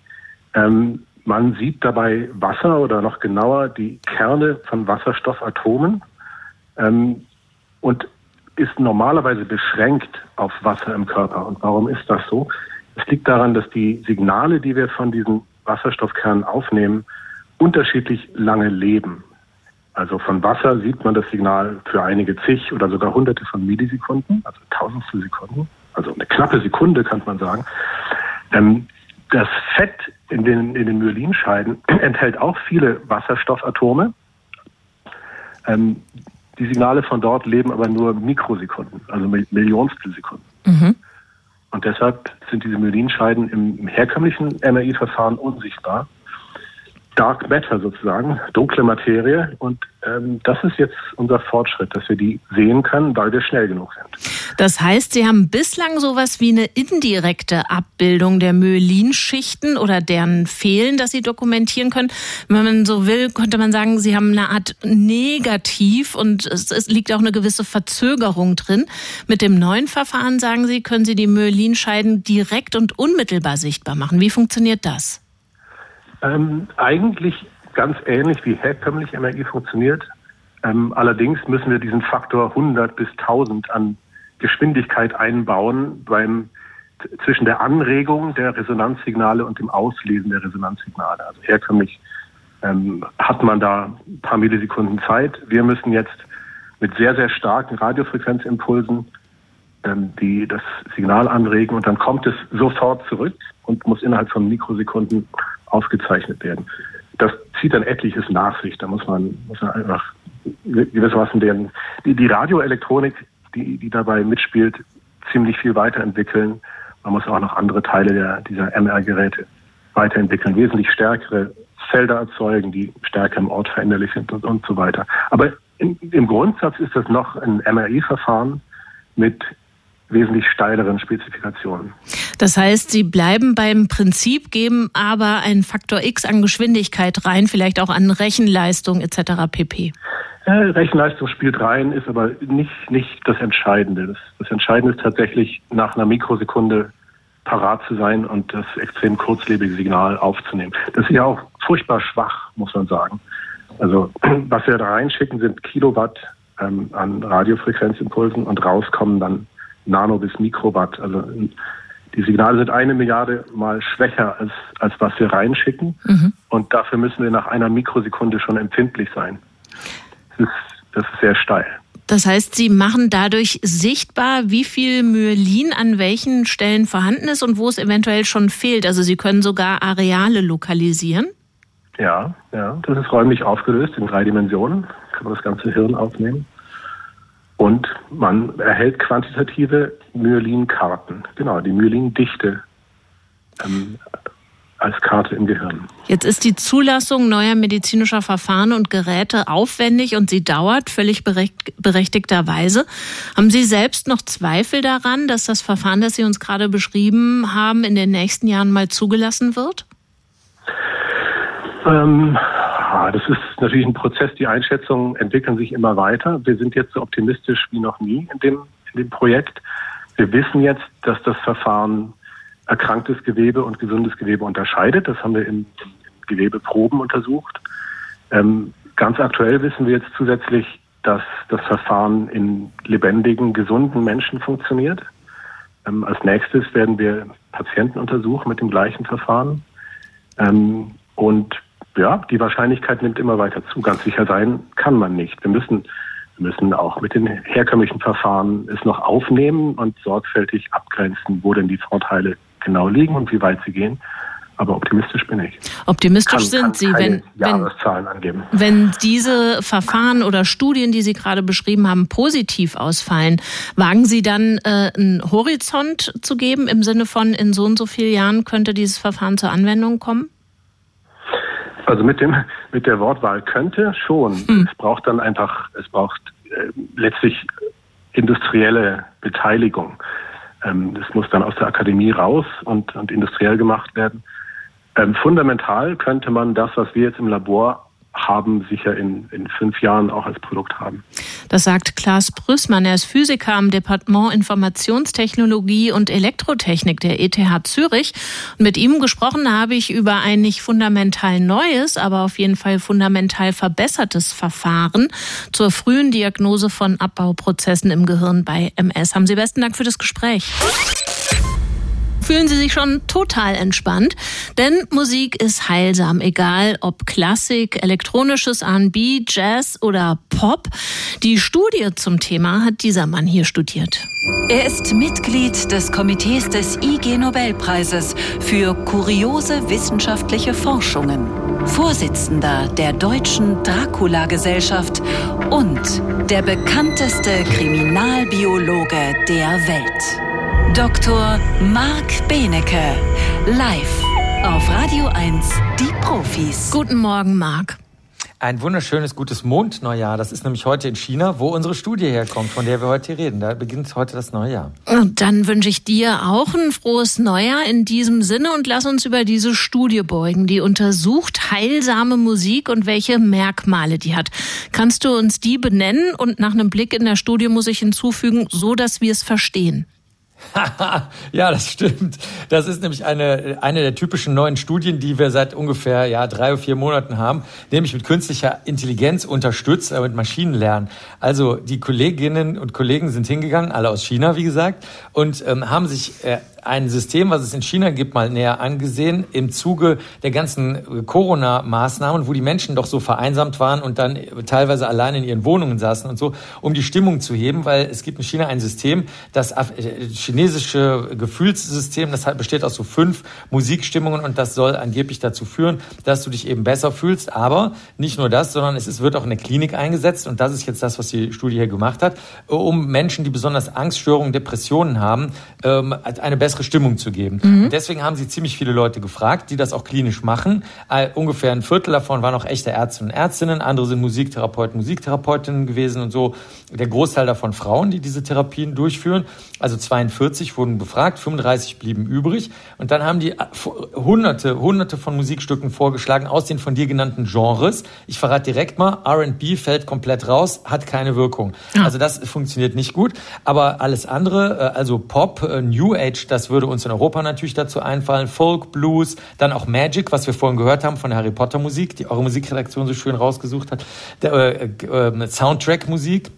Ähm, man sieht dabei Wasser oder noch genauer die Kerne von Wasserstoffatomen ähm, und ist normalerweise beschränkt auf Wasser im Körper. Und warum ist das so? Es liegt daran, dass die Signale, die wir von diesen Wasserstoffkernen aufnehmen, unterschiedlich lange leben. Also von Wasser sieht man das Signal für einige zig oder sogar hunderte von Millisekunden, also tausendstel Sekunden, also eine knappe Sekunde kann man sagen. Ähm, das Fett in den, in den Myelinscheiden enthält auch viele Wasserstoffatome. Ähm, die Signale von dort leben aber nur Mikrosekunden, also Millionstel Sekunden. Mhm. Und deshalb sind diese Myelinscheiden im herkömmlichen MRI-Verfahren unsichtbar. Dark Matter sozusagen, dunkle Materie. Und ähm, das ist jetzt unser Fortschritt, dass wir die sehen können, weil wir schnell genug sind. Das heißt, Sie haben bislang sowas wie eine indirekte Abbildung der Myelinschichten oder deren Fehlen, das Sie dokumentieren können. Wenn man so will, könnte man sagen, Sie haben eine Art Negativ und es, es liegt auch eine gewisse Verzögerung drin. Mit dem neuen Verfahren, sagen Sie, können Sie die Myelinscheiden direkt und unmittelbar sichtbar machen. Wie funktioniert das? Ähm, eigentlich ganz ähnlich wie herkömmlich MRI funktioniert. Ähm, allerdings müssen wir diesen Faktor 100 bis 1000 an Geschwindigkeit einbauen beim zwischen der Anregung der Resonanzsignale und dem Auslesen der Resonanzsignale. Also herkömmlich ähm, hat man da ein paar Millisekunden Zeit. Wir müssen jetzt mit sehr, sehr starken Radiofrequenzimpulsen ähm, die das Signal anregen und dann kommt es sofort zurück und muss innerhalb von Mikrosekunden aufgezeichnet werden. Das zieht dann etliches nach sich. Da muss man, muss man einfach gewissermaßen den, die, die Radioelektronik, die, die dabei mitspielt, ziemlich viel weiterentwickeln. Man muss auch noch andere Teile der, dieser MR-Geräte weiterentwickeln, wesentlich stärkere Felder erzeugen, die stärker im Ort veränderlich sind und, und so weiter. Aber in, im Grundsatz ist das noch ein MRI-Verfahren mit wesentlich steileren Spezifikationen. Das heißt, Sie bleiben beim Prinzip, geben aber einen Faktor X an Geschwindigkeit rein, vielleicht auch an Rechenleistung etc. pp. Äh, Rechenleistung spielt rein, ist aber nicht, nicht das Entscheidende. Das, das Entscheidende ist tatsächlich, nach einer Mikrosekunde parat zu sein und das extrem kurzlebige Signal aufzunehmen. Das ist ja auch furchtbar schwach, muss man sagen. Also was wir da reinschicken, sind Kilowatt ähm, an Radiofrequenzimpulsen und rauskommen dann Nano bis Mikrowatt. Also die Signale sind eine Milliarde mal schwächer als, als was wir reinschicken. Mhm. Und dafür müssen wir nach einer Mikrosekunde schon empfindlich sein. Das ist, das ist sehr steil. Das heißt, Sie machen dadurch sichtbar, wie viel Myelin an welchen Stellen vorhanden ist und wo es eventuell schon fehlt. Also Sie können sogar Areale lokalisieren. Ja, ja, das ist räumlich aufgelöst in drei Dimensionen. Kann man das ganze Hirn aufnehmen. Und man erhält quantitative Myelinkarten, genau, die Myelindichte ähm, als Karte im Gehirn. Jetzt ist die Zulassung neuer medizinischer Verfahren und Geräte aufwendig und sie dauert völlig berechtigterweise. Haben Sie selbst noch Zweifel daran, dass das Verfahren, das Sie uns gerade beschrieben haben, in den nächsten Jahren mal zugelassen wird? Ähm, das ist natürlich ein Prozess. Die Einschätzungen entwickeln sich immer weiter. Wir sind jetzt so optimistisch wie noch nie in dem, in dem Projekt. Wir wissen jetzt, dass das Verfahren erkranktes Gewebe und gesundes Gewebe unterscheidet. Das haben wir in, in Gewebeproben untersucht. Ähm, ganz aktuell wissen wir jetzt zusätzlich, dass das Verfahren in lebendigen, gesunden Menschen funktioniert. Ähm, als nächstes werden wir Patienten untersuchen mit dem gleichen Verfahren. Ähm, und ja, die Wahrscheinlichkeit nimmt immer weiter zu. Ganz sicher sein kann man nicht. Wir müssen, wir müssen auch mit den herkömmlichen Verfahren es noch aufnehmen und sorgfältig abgrenzen, wo denn die Vorteile genau liegen und wie weit sie gehen. Aber optimistisch bin ich. Optimistisch kann, sind kann Sie, wenn, angeben. wenn diese Verfahren oder Studien, die Sie gerade beschrieben haben, positiv ausfallen, wagen Sie dann äh, einen Horizont zu geben im Sinne von in so und so vielen Jahren könnte dieses Verfahren zur Anwendung kommen? Also mit dem mit der Wortwahl könnte schon. Hm. Es braucht dann einfach, es braucht äh, letztlich industrielle Beteiligung. Ähm, das muss dann aus der Akademie raus und, und industriell gemacht werden. Ähm, fundamental könnte man das, was wir jetzt im Labor haben, sicher in, in fünf Jahren auch als Produkt haben. Das sagt Klaas Brüssmann. Er ist Physiker am Departement Informationstechnologie und Elektrotechnik der ETH Zürich. Und mit ihm gesprochen habe ich über ein nicht fundamental neues, aber auf jeden Fall fundamental verbessertes Verfahren zur frühen Diagnose von Abbauprozessen im Gehirn bei MS. Haben Sie besten Dank für das Gespräch fühlen Sie sich schon total entspannt, denn Musik ist heilsam, egal ob Klassik, elektronisches R&B, Jazz oder Pop. Die Studie zum Thema hat dieser Mann hier studiert. Er ist Mitglied des Komitees des IG Nobelpreises für kuriose wissenschaftliche Forschungen, Vorsitzender der Deutschen Dracula-Gesellschaft und der bekannteste Kriminalbiologe der Welt. Dr. Marc Benecke, live auf Radio 1, die Profis. Guten Morgen, Marc. Ein wunderschönes, gutes Mondneujahr. Das ist nämlich heute in China, wo unsere Studie herkommt, von der wir heute reden. Da beginnt heute das neue Jahr. Und dann wünsche ich dir auch ein frohes Neujahr in diesem Sinne und lass uns über diese Studie beugen, die untersucht heilsame Musik und welche Merkmale die hat. Kannst du uns die benennen und nach einem Blick in der Studie muss ich hinzufügen, so dass wir es verstehen? ja, das stimmt. Das ist nämlich eine, eine der typischen neuen Studien, die wir seit ungefähr ja, drei oder vier Monaten haben, nämlich mit künstlicher Intelligenz unterstützt, äh, mit Maschinenlernen. Also die Kolleginnen und Kollegen sind hingegangen, alle aus China, wie gesagt, und ähm, haben sich äh, ein System, was es in China gibt, mal näher angesehen im Zuge der ganzen Corona-Maßnahmen, wo die Menschen doch so vereinsamt waren und dann teilweise allein in ihren Wohnungen saßen und so, um die Stimmung zu heben, weil es gibt in China ein System, das äh, chinesische Gefühlssystem, das besteht aus so fünf Musikstimmungen und das soll angeblich dazu führen, dass du dich eben besser fühlst. Aber nicht nur das, sondern es wird auch in der Klinik eingesetzt und das ist jetzt das, was die Studie hier gemacht hat, um Menschen, die besonders Angststörungen, Depressionen haben, ähm, eine bessere bessere Stimmung zu geben. Mhm. Deswegen haben sie ziemlich viele Leute gefragt, die das auch klinisch machen. Äh, ungefähr ein Viertel davon waren auch echte Ärzte und Ärztinnen, andere sind Musiktherapeuten, Musiktherapeutinnen gewesen und so. Der Großteil davon Frauen, die diese Therapien durchführen. Also 42 wurden befragt, 35 blieben übrig. Und dann haben die äh, hunderte, hunderte von Musikstücken vorgeschlagen aus den von dir genannten Genres. Ich verrate direkt mal, R&B fällt komplett raus, hat keine Wirkung. Ja. Also das funktioniert nicht gut. Aber alles andere, äh, also Pop, New Age, das das würde uns in Europa natürlich dazu einfallen. Folk, Blues, dann auch Magic, was wir vorhin gehört haben von der Harry Potter Musik, die eure Musikredaktion so schön rausgesucht hat. Äh, äh, Soundtrack-Musik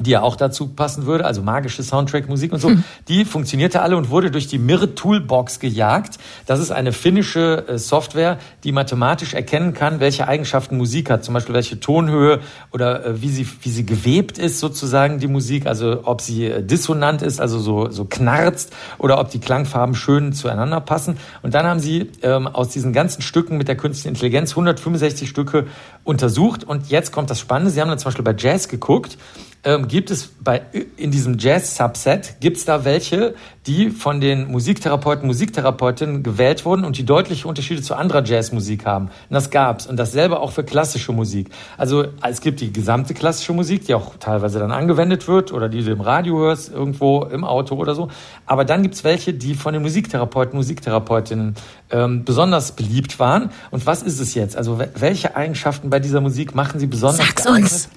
die ja auch dazu passen würde, also magische Soundtrack-Musik und so, hm. die funktionierte alle und wurde durch die Mir Toolbox gejagt. Das ist eine finnische äh, Software, die mathematisch erkennen kann, welche Eigenschaften Musik hat, zum Beispiel welche Tonhöhe oder äh, wie sie wie sie gewebt ist sozusagen die Musik, also ob sie äh, dissonant ist, also so so knarzt oder ob die Klangfarben schön zueinander passen. Und dann haben sie ähm, aus diesen ganzen Stücken mit der künstlichen Intelligenz 165 Stücke untersucht und jetzt kommt das Spannende. Sie haben dann zum Beispiel bei Jazz geguckt ähm, gibt es bei, in diesem Jazz-Subset, gibt es da welche, die von den Musiktherapeuten, Musiktherapeutinnen gewählt wurden und die deutliche Unterschiede zu anderer Jazzmusik haben. Und das gab's. Und dasselbe auch für klassische Musik. Also es gibt die gesamte klassische Musik, die auch teilweise dann angewendet wird oder die du im Radio hörst, irgendwo im Auto oder so. Aber dann gibt's welche, die von den Musiktherapeuten, Musiktherapeutinnen ähm, besonders beliebt waren. Und was ist es jetzt? Also welche Eigenschaften bei dieser Musik machen sie besonders Sag's geeignet? uns.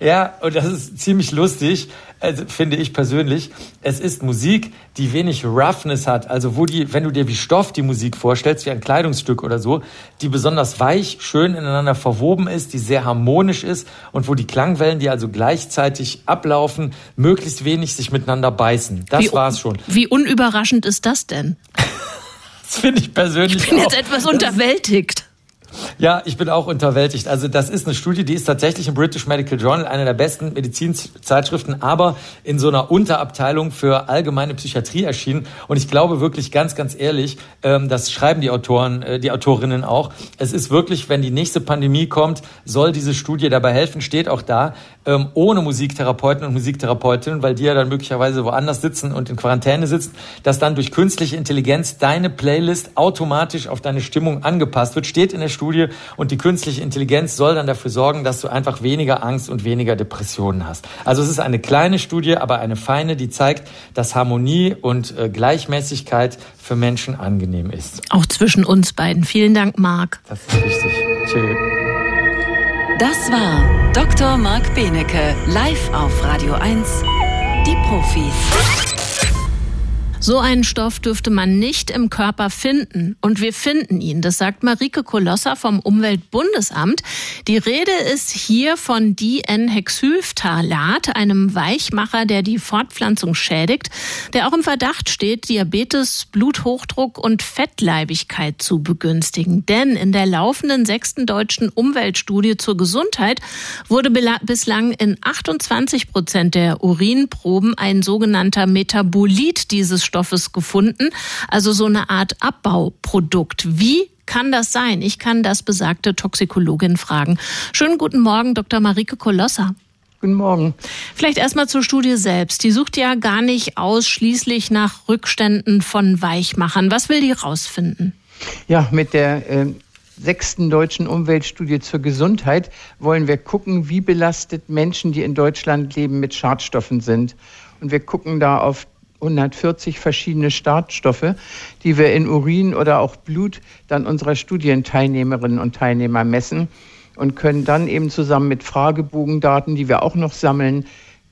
Ja, und das ist ziemlich lustig, also finde ich persönlich. Es ist Musik, die wenig Roughness hat. Also wo die, wenn du dir wie Stoff die Musik vorstellst, wie ein Kleidungsstück oder so, die besonders weich, schön ineinander verwoben ist, die sehr harmonisch ist und wo die Klangwellen, die also gleichzeitig ablaufen, möglichst wenig sich miteinander beißen. Das wie, war's schon. Wie unüberraschend ist das denn? das finde ich persönlich. Ich bin auch. jetzt etwas unterwältigt. Ja, ich bin auch unterwältigt. Also das ist eine Studie, die ist tatsächlich im British Medical Journal, eine der besten Medizinzeitschriften, aber in so einer Unterabteilung für allgemeine Psychiatrie erschienen. Und ich glaube wirklich ganz, ganz ehrlich, ähm, das schreiben die Autoren, äh, die Autorinnen auch. Es ist wirklich, wenn die nächste Pandemie kommt, soll diese Studie dabei helfen, steht auch da, ähm, ohne Musiktherapeuten und Musiktherapeutinnen, weil die ja dann möglicherweise woanders sitzen und in Quarantäne sitzen, dass dann durch künstliche Intelligenz deine Playlist automatisch auf deine Stimmung angepasst wird, steht in der Studie Studie und die künstliche Intelligenz soll dann dafür sorgen, dass du einfach weniger Angst und weniger Depressionen hast. Also es ist eine kleine Studie, aber eine feine, die zeigt, dass Harmonie und äh, Gleichmäßigkeit für Menschen angenehm ist. Auch zwischen uns beiden. Vielen Dank, Marc. Das ist wichtig. Tschüss. Das war Dr. Marc Benecke, live auf Radio 1, die Profis. So einen Stoff dürfte man nicht im Körper finden. Und wir finden ihn. Das sagt Marike Kolosser vom Umweltbundesamt. Die Rede ist hier von Dihexylphthalat, einem Weichmacher, der die Fortpflanzung schädigt, der auch im Verdacht steht, Diabetes, Bluthochdruck und Fettleibigkeit zu begünstigen. Denn in der laufenden sechsten deutschen Umweltstudie zur Gesundheit wurde bislang in 28 Prozent der Urinproben ein sogenannter Metabolit dieses Stoffes gefunden, also so eine Art Abbauprodukt. Wie kann das sein? Ich kann das besagte Toxikologin fragen. Schönen guten Morgen, Dr. Marike Kolosser. Guten Morgen. Vielleicht erstmal zur Studie selbst. Die sucht ja gar nicht ausschließlich nach Rückständen von Weichmachern. Was will die rausfinden? Ja, mit der äh, sechsten deutschen Umweltstudie zur Gesundheit wollen wir gucken, wie belastet Menschen, die in Deutschland leben, mit Schadstoffen sind. Und wir gucken da auf 140 verschiedene Startstoffe, die wir in Urin oder auch Blut dann unserer Studienteilnehmerinnen und Teilnehmer messen und können dann eben zusammen mit Fragebogendaten, die wir auch noch sammeln,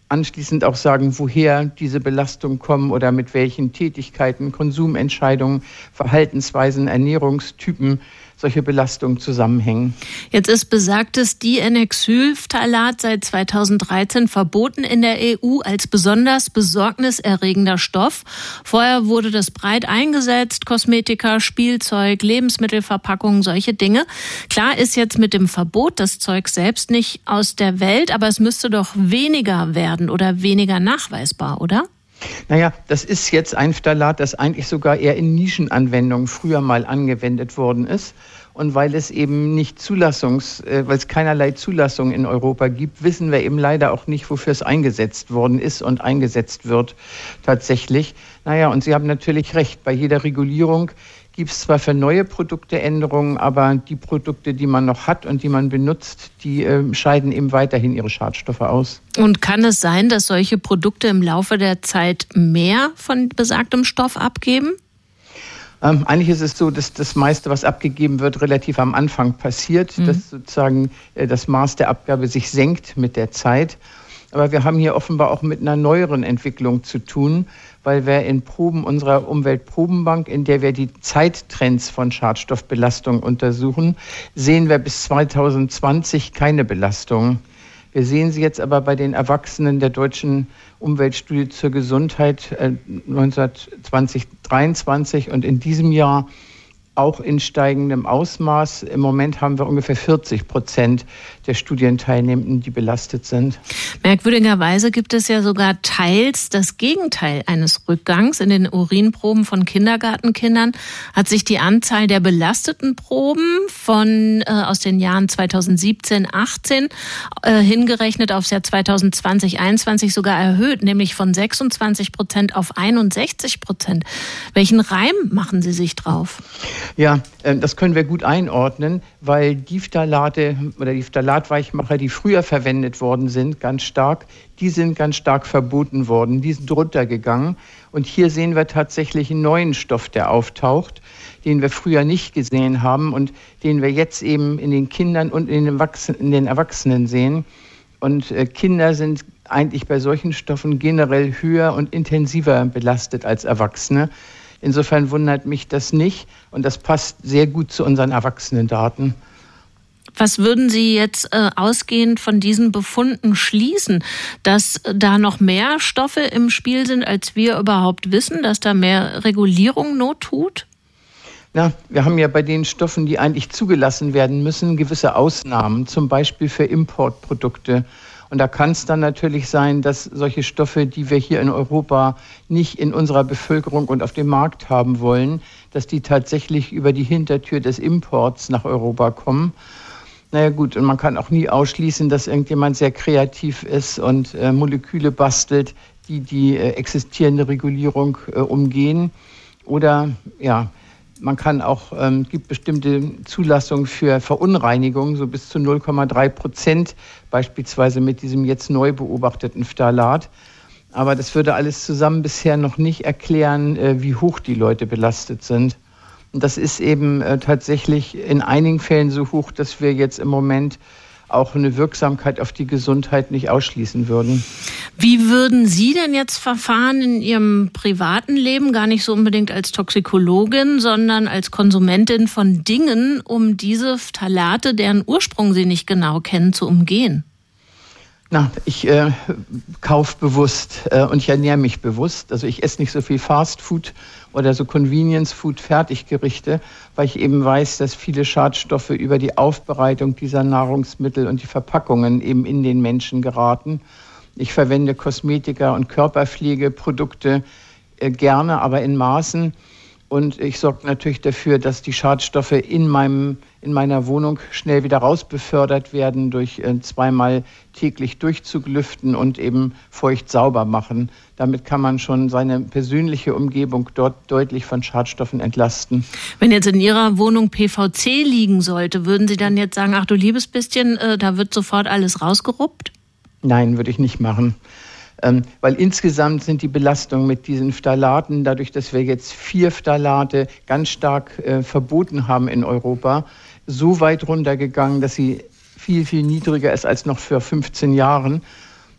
anschließend auch sagen, woher diese Belastungen kommen oder mit welchen Tätigkeiten, Konsumentscheidungen, Verhaltensweisen, Ernährungstypen solche Belastungen zusammenhängen. Jetzt ist besagtes Dienexylphthalat seit 2013 verboten in der EU als besonders besorgniserregender Stoff. Vorher wurde das breit eingesetzt, Kosmetika, Spielzeug, Lebensmittelverpackungen, solche Dinge. Klar ist jetzt mit dem Verbot das Zeug selbst nicht aus der Welt, aber es müsste doch weniger werden oder weniger nachweisbar, oder? Naja, das ist jetzt ein Phthalat, das eigentlich sogar eher in Nischenanwendungen früher mal angewendet worden ist. Und weil es eben nicht Zulassungs, äh, weil es keinerlei Zulassung in Europa gibt, wissen wir eben leider auch nicht, wofür es eingesetzt worden ist und eingesetzt wird tatsächlich. Naja, und Sie haben natürlich recht, bei jeder Regulierung gibt es zwar für neue Produkte Änderungen, aber die Produkte, die man noch hat und die man benutzt, die äh, scheiden eben weiterhin ihre Schadstoffe aus. Und kann es sein, dass solche Produkte im Laufe der Zeit mehr von besagtem Stoff abgeben? Ähm, eigentlich ist es so, dass das meiste, was abgegeben wird, relativ am Anfang passiert, mhm. dass sozusagen äh, das Maß der Abgabe sich senkt mit der Zeit. Aber wir haben hier offenbar auch mit einer neueren Entwicklung zu tun, weil wir in Proben unserer Umweltprobenbank, in der wir die Zeittrends von Schadstoffbelastung untersuchen, sehen wir bis 2020 keine Belastung. Wir sehen sie jetzt aber bei den Erwachsenen der deutschen Umweltstudie zur Gesundheit äh, 2023 und in diesem Jahr auch in steigendem Ausmaß. Im Moment haben wir ungefähr 40 Prozent der Studienteilnehmenden, die belastet sind. Merkwürdigerweise gibt es ja sogar teils das Gegenteil eines Rückgangs. In den Urinproben von Kindergartenkindern hat sich die Anzahl der belasteten Proben von äh, aus den Jahren 2017, 18 äh, hingerechnet aufs Jahr 2020, 21 sogar erhöht, nämlich von 26 Prozent auf 61 Prozent. Welchen Reim machen Sie sich drauf? Ja, äh, das können wir gut einordnen, weil die Phthalate oder die Phthalatweichmacher, die früher verwendet worden sind, ganz stark, die sind ganz stark verboten worden, die sind runtergegangen. Und hier sehen wir tatsächlich einen neuen Stoff, der auftaucht, den wir früher nicht gesehen haben und den wir jetzt eben in den Kindern und in den, Erwachsenen, in den Erwachsenen sehen. Und äh, Kinder sind eigentlich bei solchen Stoffen generell höher und intensiver belastet als Erwachsene. Insofern wundert mich das nicht und das passt sehr gut zu unseren Erwachsenendaten. Was würden Sie jetzt äh, ausgehend von diesen Befunden schließen, dass da noch mehr Stoffe im Spiel sind, als wir überhaupt wissen, dass da mehr Regulierung not tut? Na, wir haben ja bei den Stoffen, die eigentlich zugelassen werden müssen, gewisse Ausnahmen, zum Beispiel für Importprodukte. Und da kann es dann natürlich sein, dass solche Stoffe, die wir hier in Europa nicht in unserer Bevölkerung und auf dem Markt haben wollen, dass die tatsächlich über die Hintertür des Imports nach Europa kommen. Naja gut, und man kann auch nie ausschließen, dass irgendjemand sehr kreativ ist und äh, Moleküle bastelt, die die äh, existierende Regulierung äh, umgehen. Oder ja, man kann auch, ähm, gibt bestimmte Zulassungen für Verunreinigungen, so bis zu 0,3 Prozent, beispielsweise mit diesem jetzt neu beobachteten Phthalat. Aber das würde alles zusammen bisher noch nicht erklären, äh, wie hoch die Leute belastet sind. Das ist eben äh, tatsächlich in einigen Fällen so hoch, dass wir jetzt im Moment auch eine Wirksamkeit auf die Gesundheit nicht ausschließen würden. Wie würden Sie denn jetzt verfahren in Ihrem privaten Leben, gar nicht so unbedingt als Toxikologin, sondern als Konsumentin von Dingen, um diese Phthalate, deren Ursprung Sie nicht genau kennen, zu umgehen? Na, ich äh, kaufe bewusst äh, und ich ernähre mich bewusst. Also ich esse nicht so viel Fast Food oder so Convenience Food Fertiggerichte, weil ich eben weiß, dass viele Schadstoffe über die Aufbereitung dieser Nahrungsmittel und die Verpackungen eben in den Menschen geraten. Ich verwende Kosmetika und Körperpflegeprodukte äh, gerne, aber in Maßen. Und ich sorge natürlich dafür, dass die Schadstoffe in, meinem, in meiner Wohnung schnell wieder rausbefördert werden durch äh, zweimal täglich Durchzuglüften und eben feucht sauber machen. Damit kann man schon seine persönliche Umgebung dort deutlich von Schadstoffen entlasten. Wenn jetzt in Ihrer Wohnung PVC liegen sollte, würden Sie dann jetzt sagen, ach du liebes bisschen, äh, da wird sofort alles rausgeruppt? Nein, würde ich nicht machen. Ähm, weil insgesamt sind die Belastungen mit diesen Phthalaten, dadurch, dass wir jetzt vier Phthalate ganz stark äh, verboten haben in Europa, so weit runtergegangen, dass sie viel, viel niedriger ist als noch vor 15 Jahren.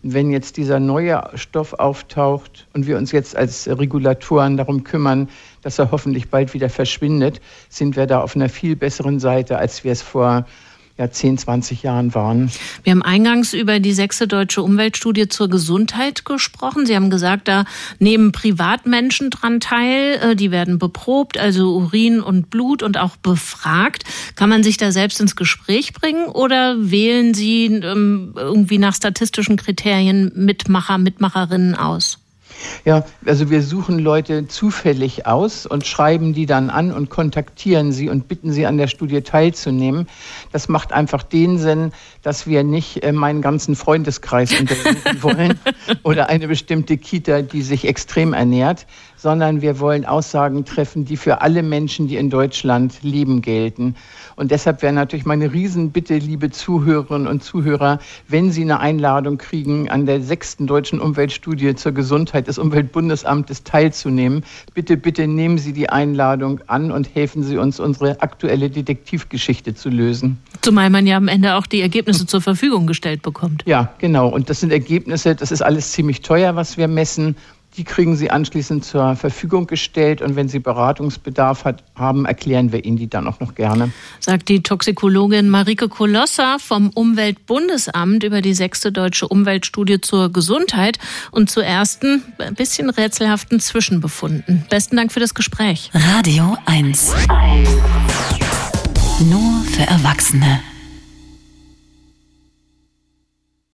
Wenn jetzt dieser neue Stoff auftaucht und wir uns jetzt als Regulatoren darum kümmern, dass er hoffentlich bald wieder verschwindet, sind wir da auf einer viel besseren Seite, als wir es vor ja, 10, 20 Jahren waren. Wir haben eingangs über die sechste deutsche Umweltstudie zur Gesundheit gesprochen. Sie haben gesagt, da nehmen Privatmenschen dran teil. Äh, die werden beprobt, also Urin und Blut und auch befragt. Kann man sich da selbst ins Gespräch bringen oder wählen Sie ähm, irgendwie nach statistischen Kriterien Mitmacher, Mitmacherinnen aus? Ja, also wir suchen Leute zufällig aus und schreiben die dann an und kontaktieren sie und bitten sie an der Studie teilzunehmen. Das macht einfach den Sinn, dass wir nicht äh, meinen ganzen Freundeskreis untersuchen wollen oder eine bestimmte Kita, die sich extrem ernährt, sondern wir wollen Aussagen treffen, die für alle Menschen, die in Deutschland leben, gelten. Und deshalb wäre natürlich meine Riesenbitte, liebe Zuhörerinnen und Zuhörer, wenn Sie eine Einladung kriegen, an der sechsten deutschen Umweltstudie zur Gesundheit des Umweltbundesamtes teilzunehmen, bitte, bitte nehmen Sie die Einladung an und helfen Sie uns, unsere aktuelle Detektivgeschichte zu lösen. Zumal man ja am Ende auch die Ergebnisse zur Verfügung gestellt bekommt. Ja, genau. Und das sind Ergebnisse, das ist alles ziemlich teuer, was wir messen. Die kriegen Sie anschließend zur Verfügung gestellt und wenn Sie Beratungsbedarf hat, haben, erklären wir Ihnen die dann auch noch gerne. Sagt die Toxikologin Marike Kolossa vom Umweltbundesamt über die sechste deutsche Umweltstudie zur Gesundheit und zu ersten ein bisschen rätselhaften Zwischenbefunden. Besten Dank für das Gespräch. Radio 1. Nur für Erwachsene.